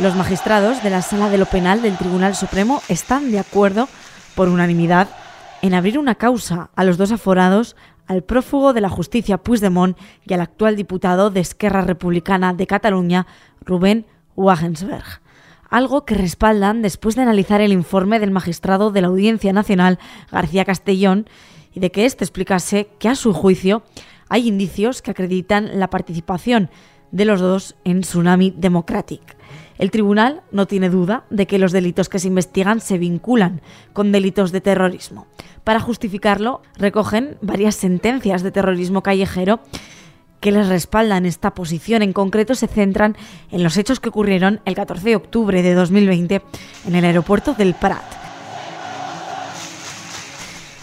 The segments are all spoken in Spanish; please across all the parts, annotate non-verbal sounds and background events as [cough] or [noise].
Los magistrados de la Sala de lo Penal del Tribunal Supremo están de acuerdo, por unanimidad, en abrir una causa a los dos aforados, al prófugo de la justicia Puigdemont y al actual diputado de Esquerra Republicana de Cataluña, Rubén Wagensberg. Algo que respaldan después de analizar el informe del magistrado de la Audiencia Nacional, García Castellón, y de que éste explicase que, a su juicio, hay indicios que acreditan la participación de los dos en Tsunami Democratic. El tribunal no tiene duda de que los delitos que se investigan se vinculan con delitos de terrorismo. Para justificarlo, recogen varias sentencias de terrorismo callejero que les respaldan esta posición. En concreto, se centran en los hechos que ocurrieron el 14 de octubre de 2020 en el aeropuerto del Prat.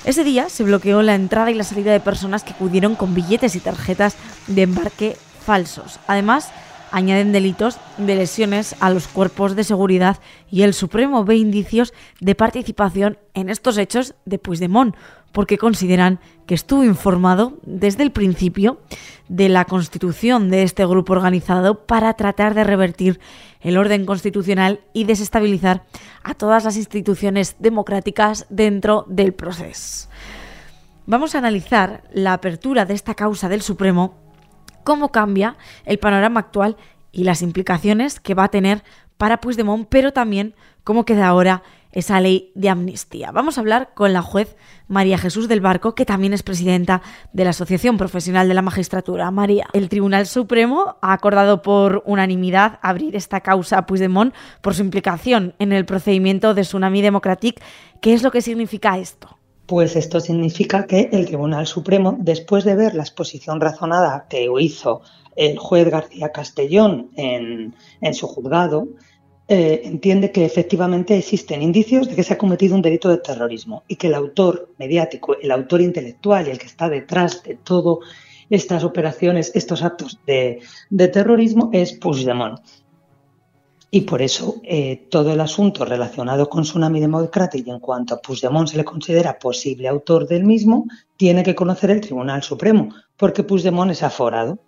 Ese día se bloqueó la entrada y la salida de personas que acudieron con billetes y tarjetas de embarque falsos. Además, añaden delitos de lesiones a los cuerpos de seguridad y el Supremo ve indicios de participación en estos hechos de Puigdemont, porque consideran que estuvo informado desde el principio de la constitución de este grupo organizado para tratar de revertir el orden constitucional y desestabilizar a todas las instituciones democráticas dentro del proceso. Vamos a analizar la apertura de esta causa del Supremo cómo cambia el panorama actual y las implicaciones que va a tener para Puigdemont, pero también cómo queda ahora esa ley de amnistía. Vamos a hablar con la juez María Jesús del Barco, que también es presidenta de la Asociación Profesional de la Magistratura. María, el Tribunal Supremo ha acordado por unanimidad abrir esta causa a Puigdemont por su implicación en el procedimiento de Tsunami Democratic. ¿Qué es lo que significa esto? Pues esto significa que el Tribunal Supremo, después de ver la exposición razonada que hizo el juez García Castellón en, su juzgado, eh, entiende que efectivamente existen indicios de que se ha cometido un delito de terrorismo y que el autor mediático, el autor intelectual y el que está detrás de todas estas operaciones, estos actos de, de terrorismo es Puigdemont. Y por eso eh, todo el asunto relacionado con Tsunami Democratic y en cuanto a Puigdemont se le considera posible autor del mismo, tiene que conocer el Tribunal Supremo, porque Puigdemont es aforado.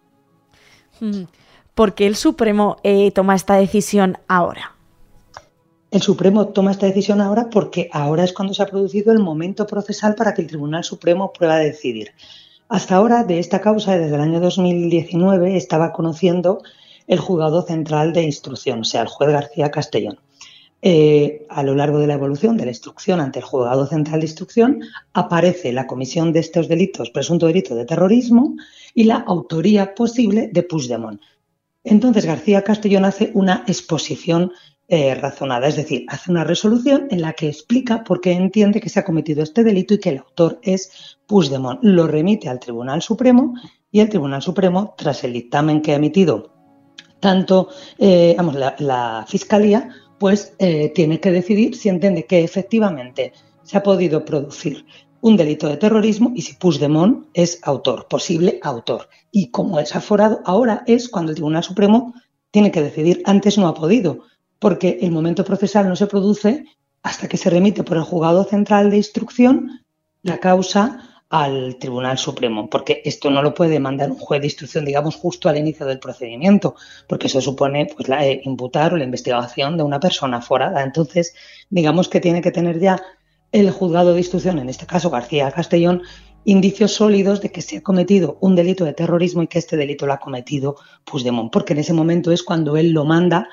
Mm. ¿Por qué el Supremo eh, toma esta decisión ahora? El Supremo toma esta decisión ahora porque ahora es cuando se ha producido el momento procesal para que el Tribunal Supremo pueda decidir. Hasta ahora, de esta causa, desde el año 2019, estaba conociendo el juzgado central de instrucción, o sea, el juez García Castellón. Eh, a lo largo de la evolución de la instrucción ante el juzgado central de instrucción aparece la comisión de estos delitos, presunto delito de terrorismo y la autoría posible de Puigdemont. Entonces García Castellón hace una exposición eh, razonada, es decir, hace una resolución en la que explica por qué entiende que se ha cometido este delito y que el autor es Puigdemont. Lo remite al Tribunal Supremo y el Tribunal Supremo, tras el dictamen que ha emitido tanto eh, la, Fiscalía pues eh, tiene que decidir si entiende que efectivamente se ha podido producir un delito de terrorismo y si Puigdemont es autor, posible autor. Y como es aforado, ahora es cuando el Tribunal Supremo tiene que decidir. Antes no ha podido, porque el momento procesal no se produce hasta que se remite por el juzgado central de instrucción la causa al Tribunal Supremo, porque esto no lo puede mandar un juez de instrucción, digamos, justo al inicio del procedimiento, porque eso supone pues, la, eh, imputar o la investigación de una persona forada. Entonces, digamos que tiene que tener ya el juzgado de instrucción, en este caso García Castellón, indicios sólidos de que se ha cometido un delito de terrorismo y que este delito lo ha cometido Puigdemont, porque en ese momento es cuando él lo manda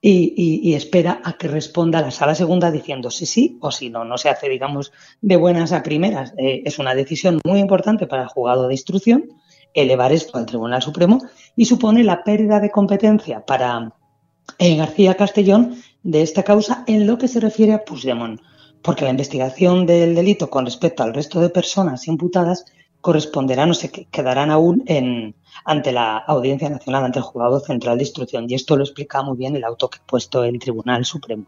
y, espera a que responda la sala segunda diciendo sí, sí o si no. No se hace, digamos, de buenas a primeras. Eh, es una decisión muy importante para el juzgado de instrucción elevar esto al Tribunal Supremo y supone la pérdida de competencia para eh, García Castellón de esta causa en lo que se refiere a Puigdemont, porque la investigación del delito con respecto al resto de personas imputadas corresponderán o se quedarán aún en, ante la Audiencia Nacional, ante el Juzgado Central de Instrucción. Y esto lo explica muy bien el auto que ha puesto el Tribunal Supremo.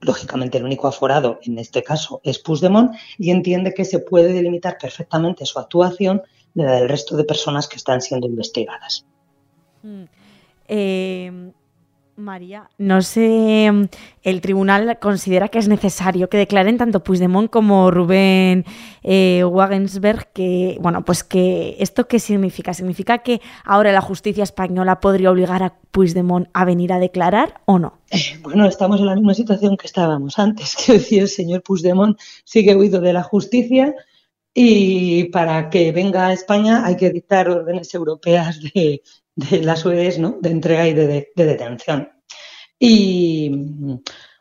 Lógicamente, el único aforado en este caso es Puigdemont y entiende que se puede delimitar perfectamente su actuación de la del resto de personas que están siendo investigadas. Mm. Eh, María, no sé, el tribunal considera que es necesario que declaren tanto Puigdemont como Rubén eh, Wagensberg que, bueno, pues que esto qué significa? ¿Significa que ahora la justicia española podría obligar a Puigdemont a venir a declarar o no? [laughs] Bueno, estamos en la misma situación que estábamos antes, [laughs] que decir, el señor Puigdemont sigue huido de la justicia y para que venga a España hay que dictar órdenes europeas de, de las UEDs, ¿no? De entrega y de, detención. Y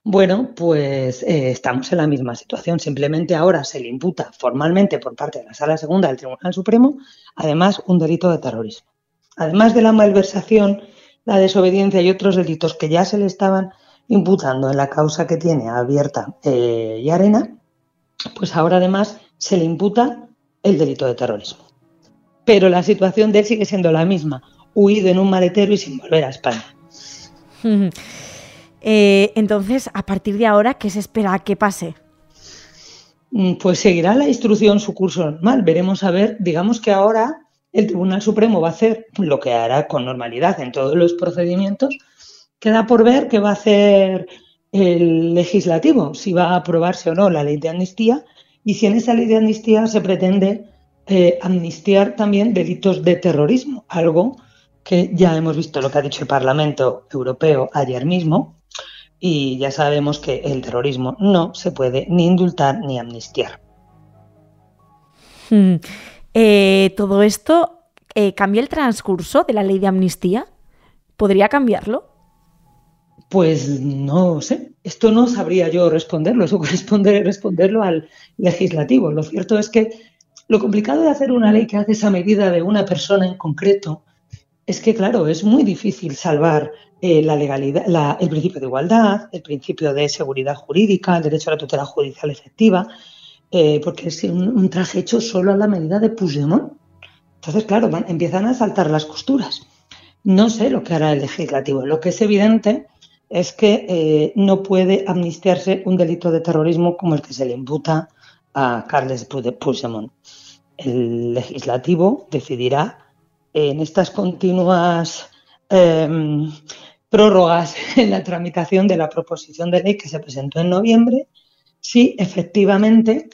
bueno, pues eh, estamos en la misma situación. Simplemente ahora se le imputa formalmente por parte de la Sala Segunda del Tribunal Supremo, además, un delito de terrorismo. Además de la malversación, la desobediencia y otros delitos que ya se le estaban imputando en la causa que tiene abierta eh, y arena, pues ahora además se le imputa el delito de terrorismo. Pero la situación de él sigue siendo la misma huido en un maletero y sin volver a España. Eh, entonces, a partir de ahora, ¿qué se espera que pase? Mm, pues seguirá la instrucción su curso normal. Veremos a ver, digamos que ahora el Tribunal Supremo va a hacer lo que hará con normalidad en todos los procedimientos. Queda por ver qué va a hacer el legislativo, si va a aprobarse o no la ley de amnistía y si en esa ley de amnistía se pretende eh, amnistiar también delitos de terrorismo, algo que ya hemos visto lo que ha dicho el Parlamento Europeo ayer mismo y ya sabemos que el terrorismo no se puede ni indultar ni amnistiar. Hmm. Eh, ¿Todo esto eh, cambia el transcurso de la ley de amnistía? ¿Podría cambiarlo? Pues no sé, esto no sabría yo responderlo, eso [laughs] corresponde responderlo al legislativo. Lo cierto es que lo complicado de hacer una ley que hace esa medida de una persona en concreto es que, claro, es muy difícil salvar eh, la legalidad, el principio de igualdad, el principio de seguridad jurídica, el derecho a la tutela judicial efectiva, eh, porque es un, traje hecho solo a la medida de Puigdemont. Entonces, claro, empiezan a saltar las costuras. No sé lo que hará el legislativo. Lo que es evidente es que eh, no puede amnistiarse un delito de terrorismo como el que se le imputa a Carles Puigdemont. El legislativo decidirá en estas continuas em, prórrogas [laughs] en la tramitación de la proposición de ley que se presentó en noviembre, si efectivamente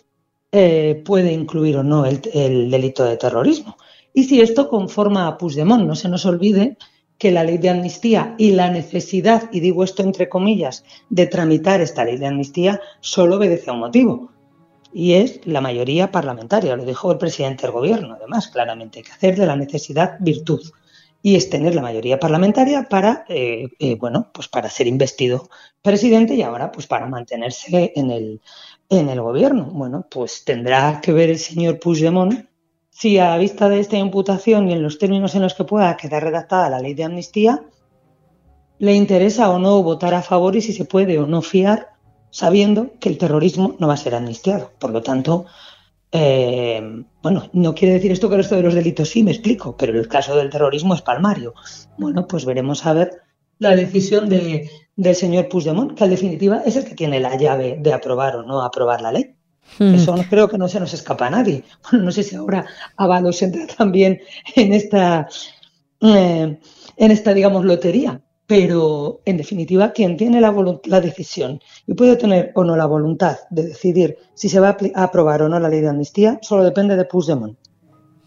eh, puede incluir o no el, delito de terrorismo. Y si esto conforma a Puigdemont, no se nos olvide que la ley de amnistía y la necesidad, y digo esto entre comillas, de tramitar esta ley de amnistía solo obedece a un motivo, y es la mayoría parlamentaria. Lo dijo el presidente del gobierno, además, claramente. Que hacer de la necesidad virtud y es tener la mayoría parlamentaria para, eh, eh, bueno, pues para ser investido presidente y ahora pues para mantenerse en el, en el gobierno. Bueno, pues tendrá que ver el señor Puigdemont si a la vista de esta imputación y en los términos en los que pueda quedar redactada la ley de amnistía, le interesa o no votar a favor y si se puede o no fiar sabiendo que el terrorismo no va a ser amnistiado. Por lo tanto, eh, bueno, no quiere decir esto que el resto de los delitos sí, me explico, pero el caso del terrorismo es palmario. Bueno, pues veremos a ver la decisión de, del señor Puigdemont, que en definitiva es el que tiene la llave de aprobar o no aprobar la ley. Hmm. Eso no, creo que no se nos escapa a nadie. [laughs] Bueno, no sé si ahora Avalos entra también en esta, eh, en esta, digamos, lotería, pero en definitiva quien tiene la, la, decisión y puede tener o no la voluntad de decidir si se va a, aprobar o no la ley de amnistía solo depende de Puigdemont.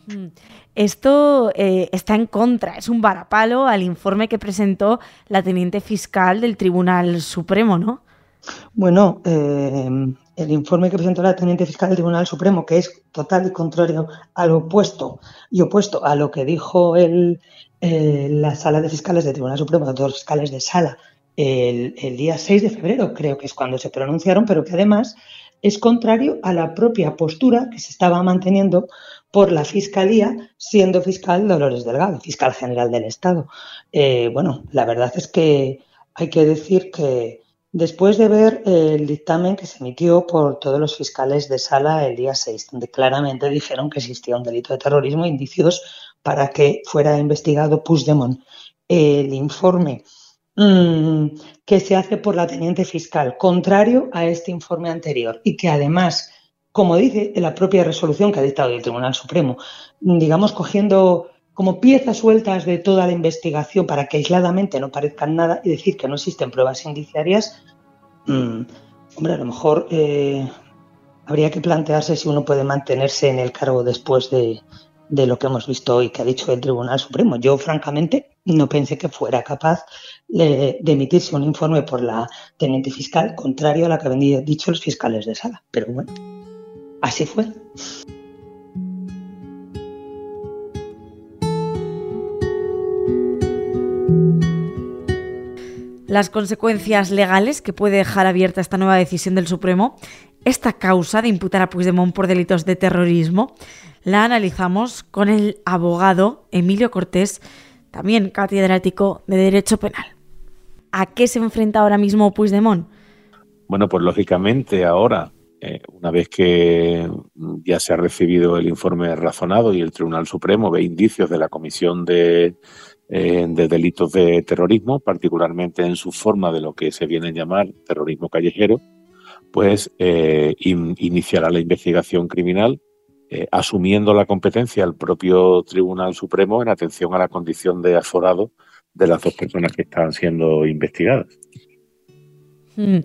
Mm. Esto eh, está en contra, es un varapalo al informe que presentó la teniente fiscal del Tribunal Supremo, ¿no? Bueno, eh, el informe que presentó la teniente fiscal del Tribunal Supremo, que es total y contrario al opuesto y opuesto a lo que dijo el, eh, la sala de fiscales del Tribunal Supremo, los fiscales de sala, el, día 6 de febrero, creo que es cuando se pronunciaron, pero que además es contrario a la propia postura que se estaba manteniendo por la Fiscalía, siendo fiscal Dolores Delgado, fiscal general del Estado. Eh, bueno, la verdad es que hay que decir que después de ver el dictamen que se emitió por todos los fiscales de sala el día 6, donde claramente dijeron que existía un delito de terrorismo, indicios para que fuera investigado Puigdemont. El informe mm, que se hace por la teniente fiscal, contrario a este informe anterior y que además, como dice la propia resolución que ha dictado el Tribunal Supremo, digamos cogiendo como piezas sueltas de toda la investigación para que aisladamente no parezcan nada y decir que no existen pruebas indiciarias, mm, hombre, a lo mejor eh, habría que plantearse si uno puede mantenerse en el cargo después de, de lo que hemos visto hoy que ha dicho el Tribunal Supremo. Yo, francamente, no pensé que fuera capaz de, emitirse un informe por la teniente fiscal contrario a lo que habían dicho los fiscales de sala. Pero bueno, así fue. Las consecuencias legales que puede dejar abierta esta nueva decisión del Supremo, esta causa de imputar a Puigdemont por delitos de terrorismo, la analizamos con el abogado Emilio Cortés, también catedrático de Derecho Penal. ¿A qué se enfrenta ahora mismo Puigdemont? Bueno, pues lógicamente ahora, eh, una vez que ya se ha recibido el informe razonado y el Tribunal Supremo ve indicios de la Comisión de, eh, Delitos de Terrorismo, particularmente en su forma de lo que se viene a llamar terrorismo callejero, pues eh, iniciará la investigación criminal eh, asumiendo la competencia el propio Tribunal Supremo en atención a la condición de aforado de las dos personas que están siendo investigadas. Hmm.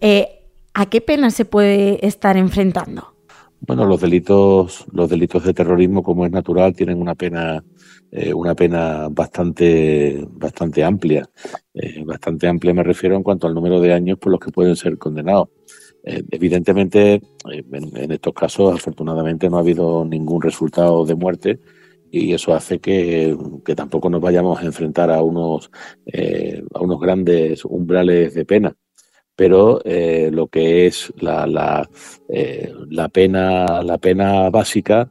Eh, ¿A qué pena se puede estar enfrentando? Bueno, los delitos, los delitos de terrorismo, como es natural, tienen una pena, eh, una pena bastante, bastante amplia. bastante amplia me refiero en cuanto al número de años por los que pueden ser condenados. Eh, evidentemente, eh, en, estos casos, afortunadamente, no ha habido ningún resultado de muerte y eso hace que, tampoco nos vayamos a enfrentar a unos, eh, a unos grandes umbrales de pena. Pero lo que es la, la, la, pena, la pena básica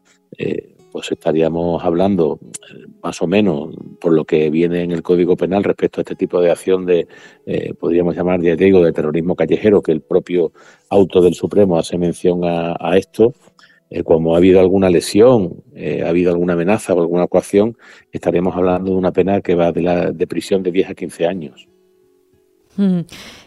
pues estaríamos hablando eh, más o menos por lo que viene en el Código Penal respecto a este tipo de acción de, eh, podríamos llamar, ya digo, de terrorismo callejero, que el propio auto del Supremo hace mención a, esto. Eh, como ha habido alguna lesión, ha habido alguna amenaza o alguna coacción, estaríamos hablando de una pena que va de, la, de prisión de 10 a 15 años. Mm.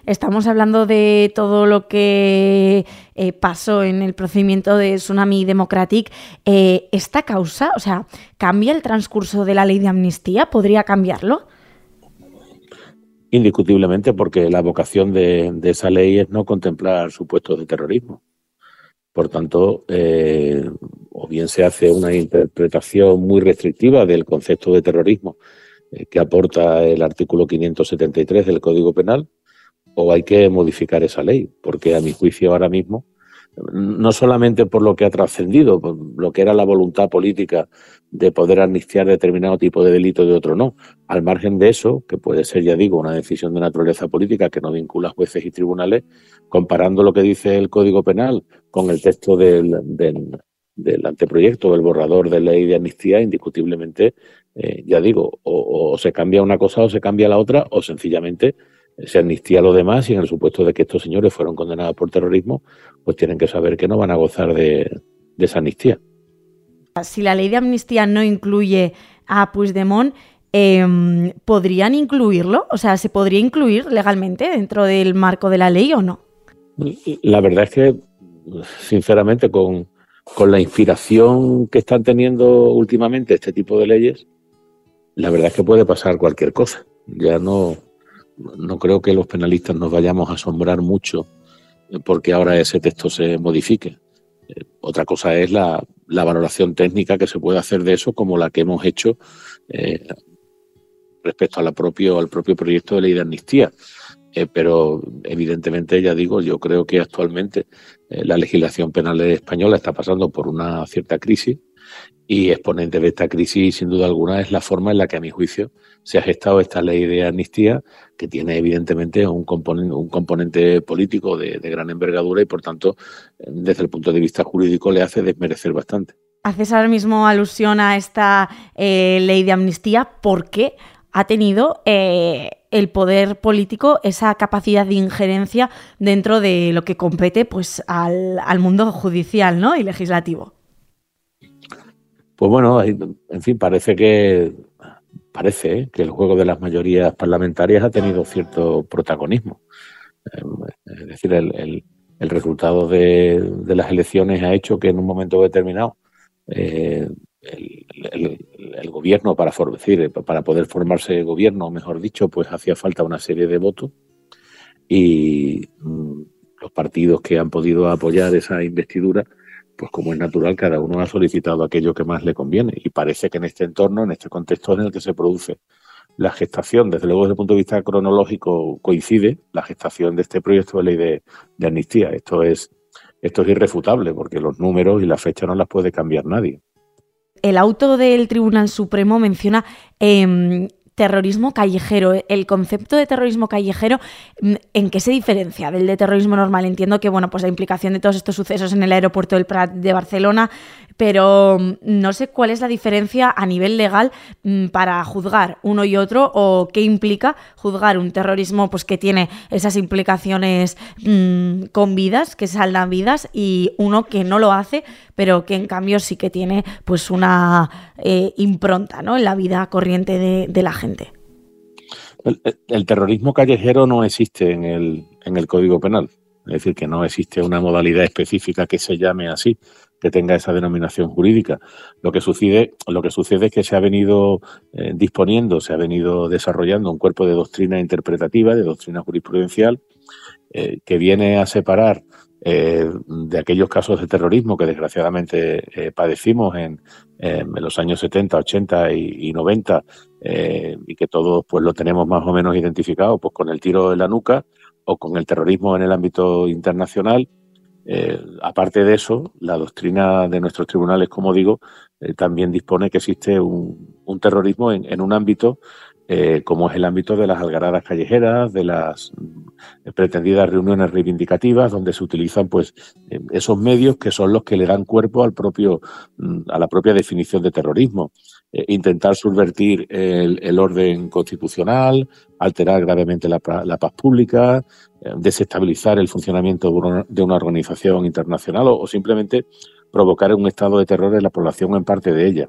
Estamos hablando de todo lo que eh, pasó en el procedimiento de Tsunami Democratic. Eh, ¿Esta causa, o sea, cambia el transcurso de la ley de amnistía? ¿Podría cambiarlo? Indiscutiblemente, porque la vocación de, esa ley es no contemplar supuestos de terrorismo. Por tanto, eh, o bien se hace una interpretación muy restrictiva del concepto de terrorismo que aporta el artículo 573 del Código Penal, o hay que modificar esa ley, porque a mi juicio ahora mismo, no solamente por lo que ha trascendido, lo que era la voluntad política de poder amnistiar determinado tipo de delito de otro no, al margen de eso, que puede ser, ya digo, una decisión de naturaleza política que no vincula a jueces y tribunales, comparando lo que dice el Código Penal con el texto del, del, del anteproyecto, del borrador de ley de amnistía, indiscutiblemente eh, ya digo, o, se cambia una cosa o se cambia la otra, o sencillamente se amnistía a los demás y en el supuesto de que estos señores fueron condenados por terrorismo, pues tienen que saber que no van a gozar de, esa amnistía. Si la ley de amnistía no incluye a Puigdemont, eh, ¿podrían incluirlo? O sea, ¿se podría incluir legalmente dentro del marco de la ley o no? La verdad es que, sinceramente, con, con la inspiración que están teniendo últimamente este tipo de leyes, la verdad es que puede pasar cualquier cosa. Ya no, no creo que los penalistas nos vayamos a asombrar mucho porque ahora ese texto se modifique. Eh, otra cosa es la, valoración técnica que se puede hacer de eso, como la que hemos hecho eh, respecto al propio proyecto de ley de amnistía. Eh, pero evidentemente, ya digo, yo creo que actualmente la legislación penal española está pasando por una cierta crisis y exponente de esta crisis, sin duda alguna, es la forma en la que, a mi juicio, se ha gestado esta ley de amnistía, que tiene evidentemente un componente, un componente político de, gran envergadura y, por tanto, desde el punto de vista jurídico, le hace desmerecer bastante. Haces ahora mismo alusión a esta eh, ley de amnistía porque ha tenido eh, el poder político esa capacidad de injerencia dentro de lo que compete pues, al, al mundo judicial ¿no? y legislativo. Pues bueno, en fin, parece que parece ¿eh? que el juego de las mayorías parlamentarias ha tenido cierto protagonismo. Em, es decir, el, resultado de, las elecciones ha hecho que en un momento determinado eh, el, gobierno para, para poder formarse gobierno, mejor dicho, pues hacía falta una serie de votos y mm, los partidos que han podido apoyar esa investidura, pues como es natural, cada uno ha solicitado aquello que más le conviene y parece que en este entorno, en este contexto en el que se produce la gestación, desde luego desde el punto de vista cronológico, coincide la gestación de este proyecto de ley de, amnistía. Esto es, esto es irrefutable porque los números y la fecha no las puede cambiar nadie el auto del Tribunal Supremo menciona em, terrorismo callejero. El concepto de terrorismo callejero, mm, ¿en qué se diferencia del de terrorismo normal? Entiendo que, bueno, pues la implicación de todos estos sucesos en el aeropuerto del Prat de Barcelona pero mm, no sé cuál es la diferencia a nivel legal mm, para juzgar uno y otro o qué implica juzgar un terrorismo pues que tiene esas implicaciones mm, con vidas, que saldan vidas y uno que no lo hace, pero que en cambio sí que tiene pues una eh, impronta ¿no? en la vida corriente de, la gente. El, terrorismo callejero no existe en el, en el Código Penal. Es decir, que no existe una modalidad específica que se llame así que tenga esa denominación jurídica. Lo que sucede, lo que sucede es que se ha venido eh, disponiendo, se ha venido desarrollando un cuerpo de doctrina interpretativa, de doctrina jurisprudencial, eh, que viene a separar eh, de aquellos casos de terrorismo que desgraciadamente padecimos en, los años 70, 80 y, y 90 y que todos pues lo tenemos más o menos identificado pues con el tiro de la nuca o con el terrorismo en el ámbito internacional eh, aparte de eso, la doctrina de nuestros tribunales, como digo, eh, también dispone que existe un, terrorismo en, un ámbito eh, como es el ámbito de las algaradas callejeras, de las pretendidas reuniones reivindicativas, donde se utilizan pues esos medios que son los que le dan cuerpo al propio, mm, a la propia definición de terrorismo. Intentar subvertir el, orden constitucional, alterar gravemente la, paz pública, desestabilizar el funcionamiento de una organización internacional o, simplemente provocar un estado de terror en la población en parte de ella.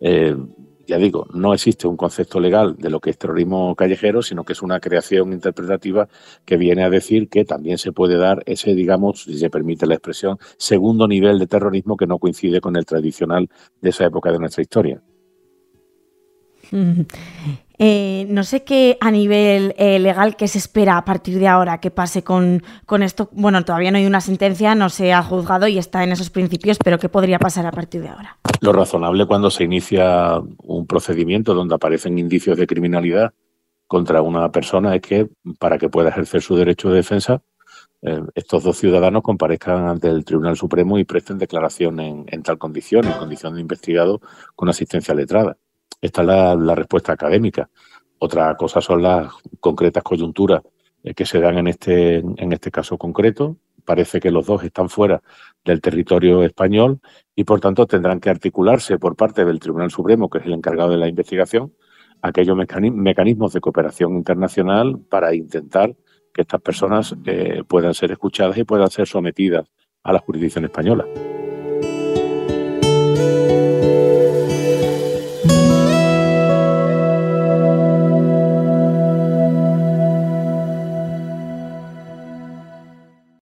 Eh, ya digo, no existe un concepto legal de lo que es terrorismo callejero, sino que es una creación interpretativa que viene a decir que también se puede dar ese, digamos, si se permite la expresión, segundo nivel de terrorismo que no coincide con el tradicional de esa época de nuestra historia. [laughs] Eh, no sé qué a nivel eh, legal qué se espera a partir de ahora que pase con, esto. Bueno, todavía no hay una sentencia, no se ha juzgado y está en esos principios, pero ¿qué podría pasar a partir de ahora? Lo razonable cuando se inicia un procedimiento donde aparecen indicios de criminalidad contra una persona es que para que pueda ejercer su derecho de defensa, eh, estos dos ciudadanos comparezcan ante el Tribunal Supremo y presten declaración en tal condición, en condición de investigado con asistencia letrada. Esta es la, respuesta académica. Otra cosa son las concretas coyunturas eh, que se dan en este, en este caso concreto. Parece que los dos están fuera del territorio español y, por tanto, tendrán que articularse por parte del Tribunal Supremo, que es el encargado de la investigación, aquellos mecanismos de cooperación internacional para intentar que estas personas eh, puedan ser escuchadas y puedan ser sometidas a la jurisdicción española.